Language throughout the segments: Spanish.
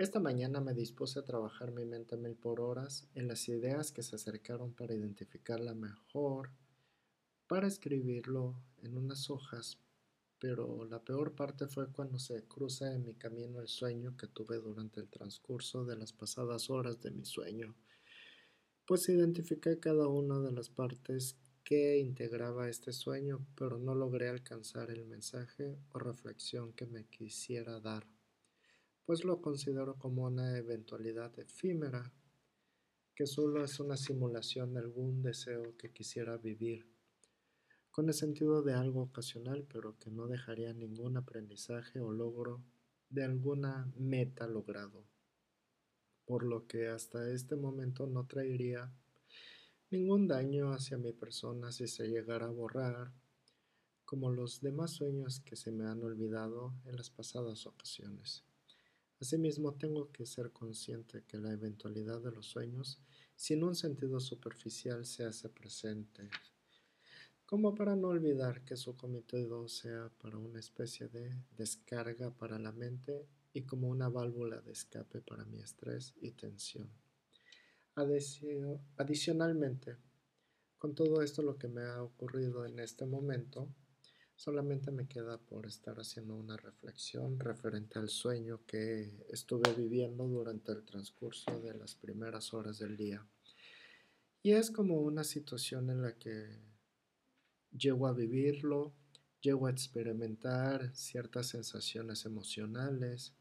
Esta mañana me dispuse a trabajar mi mente mil por horas en las ideas que se acercaron para identificarla mejor, para escribirlo en unas hojas, pero la peor parte fue cuando se cruza en mi camino el sueño que tuve durante el transcurso de las pasadas horas de mi sueño, pues identifiqué cada una de las partes que integraba este sueño, pero no logré alcanzar el mensaje o reflexión que me quisiera dar pues lo considero como una eventualidad efímera, que solo es una simulación de algún deseo que quisiera vivir, con el sentido de algo ocasional, pero que no dejaría ningún aprendizaje o logro de alguna meta logrado, por lo que hasta este momento no traería ningún daño hacia mi persona si se llegara a borrar, como los demás sueños que se me han olvidado en las pasadas ocasiones. Asimismo, tengo que ser consciente que la eventualidad de los sueños, sin un sentido superficial, se hace presente, como para no olvidar que su cometido sea para una especie de descarga para la mente y como una válvula de escape para mi estrés y tensión. Adicionalmente, con todo esto lo que me ha ocurrido en este momento, Solamente me queda por estar haciendo una reflexión referente al sueño que estuve viviendo durante el transcurso de las primeras horas del día. Y es como una situación en la que llego a vivirlo, llego a experimentar ciertas sensaciones emocionales,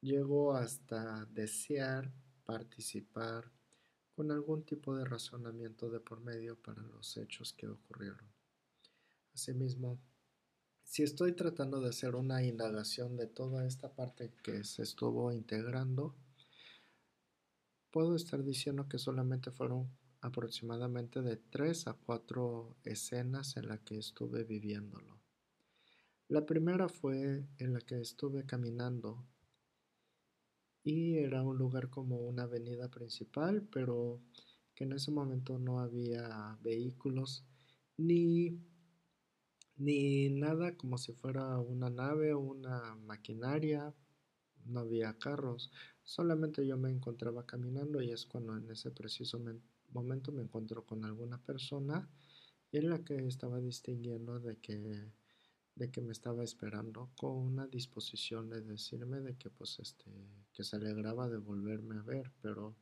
llego hasta desear participar con algún tipo de razonamiento de por medio para los hechos que ocurrieron. Asimismo, si estoy tratando de hacer una indagación de toda esta parte que se estuvo integrando, puedo estar diciendo que solamente fueron aproximadamente de tres a cuatro escenas en las que estuve viviéndolo. La primera fue en la que estuve caminando y era un lugar como una avenida principal, pero que en ese momento no había vehículos ni ni nada como si fuera una nave o una maquinaria, no había carros, solamente yo me encontraba caminando y es cuando en ese preciso momento me encuentro con alguna persona en la que estaba distinguiendo de que de que me estaba esperando con una disposición de decirme de que pues este que se alegraba de volverme a ver, pero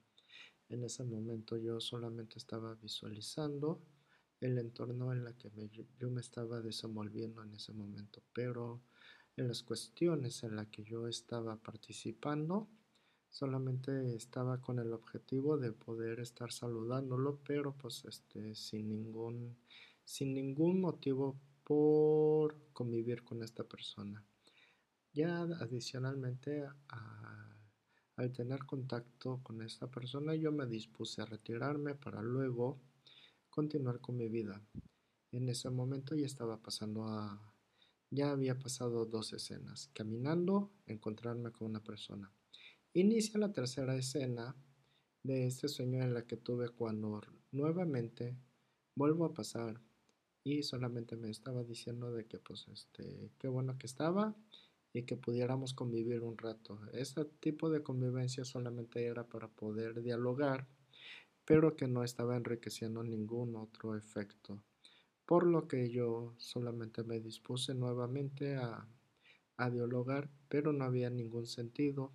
en ese momento yo solamente estaba visualizando el entorno en el que yo me estaba desenvolviendo en ese momento, pero en las cuestiones en las que yo estaba participando, solamente estaba con el objetivo de poder estar saludándolo, pero pues este, sin, ningún, sin ningún motivo por convivir con esta persona. Ya adicionalmente al tener contacto con esta persona, yo me dispuse a retirarme para luego continuar con mi vida. En ese momento ya estaba pasando a... Ya había pasado dos escenas. Caminando, encontrarme con una persona. Inicia la tercera escena de este sueño en la que tuve cuando nuevamente vuelvo a pasar y solamente me estaba diciendo de que pues este qué bueno que estaba y que pudiéramos convivir un rato. Ese tipo de convivencia solamente era para poder dialogar pero que no estaba enriqueciendo ningún otro efecto, por lo que yo solamente me dispuse nuevamente a, dialogar, pero no había ningún sentido,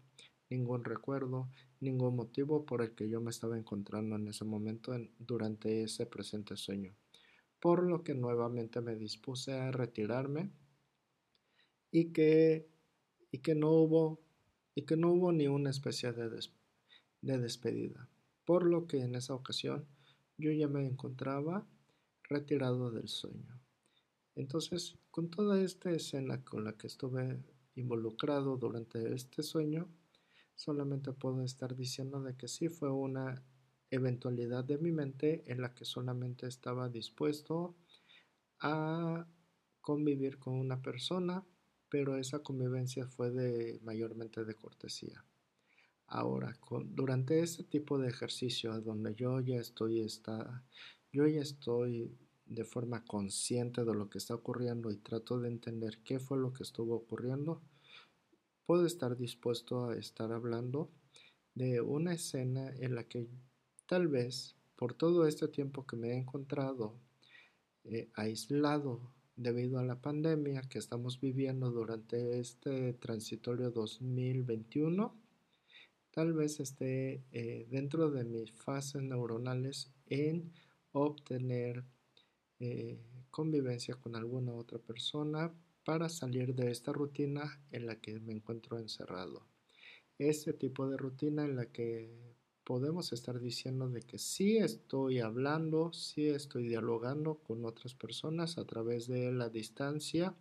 ningún recuerdo, ningún motivo por el que yo me estaba encontrando en ese momento durante ese presente sueño, por lo que nuevamente me dispuse a retirarme y que, y que no hubo y que no hubo ni una especie de, de despedida por lo que en esa ocasión yo ya me encontraba retirado del sueño. Entonces, con toda esta escena con la que estuve involucrado durante este sueño, solamente puedo estar diciendo de que sí fue una eventualidad de mi mente en la que solamente estaba dispuesto a convivir con una persona, pero esa convivencia fue de mayormente de cortesía. Ahora, durante este tipo de ejercicio donde yo ya estoy, está, yo ya estoy de forma consciente de lo que está ocurriendo y trato de entender qué fue lo que estuvo ocurriendo, puedo estar dispuesto a estar hablando de una escena en la que tal vez por todo este tiempo que me he encontrado eh, aislado debido a la pandemia que estamos viviendo durante este transitorio 2021, tal vez esté eh, dentro de mis fases neuronales en obtener eh, convivencia con alguna otra persona para salir de esta rutina en la que me encuentro encerrado. Este tipo de rutina en la que podemos estar diciendo de que sí estoy hablando, sí estoy dialogando con otras personas a través de la distancia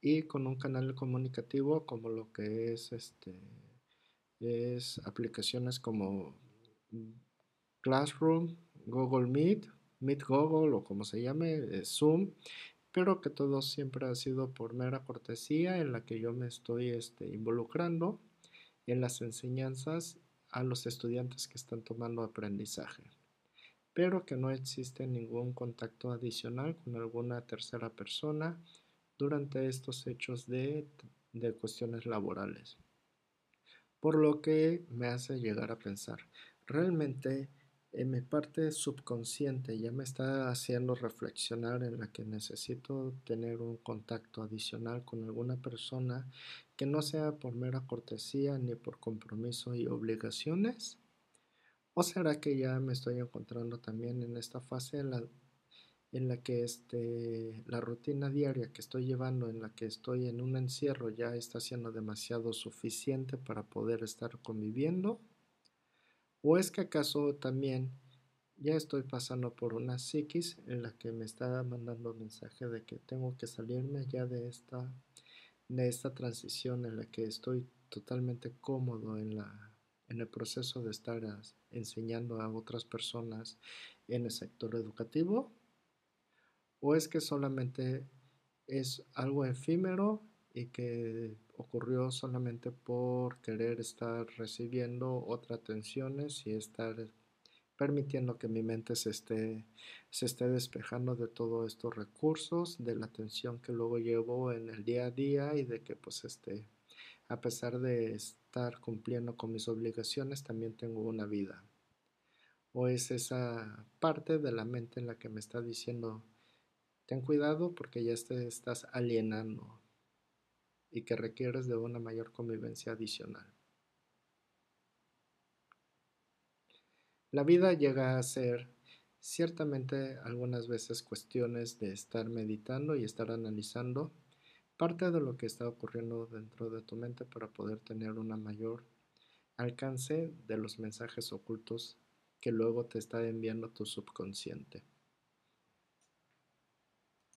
y con un canal comunicativo como lo que es este es aplicaciones como Classroom, Google Meet, Meet Google o como se llame, eh, Zoom, pero que todo siempre ha sido por mera cortesía en la que yo me estoy este, involucrando en las enseñanzas a los estudiantes que están tomando aprendizaje, pero que no existe ningún contacto adicional con alguna tercera persona durante estos hechos de, de cuestiones laborales. Por lo que me hace llegar a pensar, realmente en mi parte subconsciente ya me está haciendo reflexionar en la que necesito tener un contacto adicional con alguna persona que no sea por mera cortesía ni por compromiso y obligaciones. ¿O será que ya me estoy encontrando también en esta fase en la, en la que este, la rutina diaria que estoy llevando, en la que estoy en un encierro, ya está siendo demasiado suficiente para poder estar conviviendo? ¿O es que acaso también ya estoy pasando por una psiquis en la que me está mandando mensaje de que tengo que salirme ya de esta, de esta transición en la que estoy totalmente cómodo en, la, en el proceso de estar enseñando a otras personas en el sector educativo? ¿O es que solamente es algo efímero y que ocurrió solamente por querer estar recibiendo otras atenciones y estar permitiendo que mi mente se esté, se esté despejando de todos estos recursos, de la atención que luego llevo en el día a día y de que pues este, a pesar de estar cumpliendo con mis obligaciones, también tengo una vida. O es esa parte de la mente en la que me está diciendo, ten cuidado porque ya te estás alienando, y que requieres de una mayor convivencia adicional. La vida llega a ser ciertamente algunas veces cuestiones de estar meditando y estar analizando parte de lo que está ocurriendo dentro de tu mente para poder tener una mayor alcance de los mensajes ocultos que luego te está enviando tu subconsciente.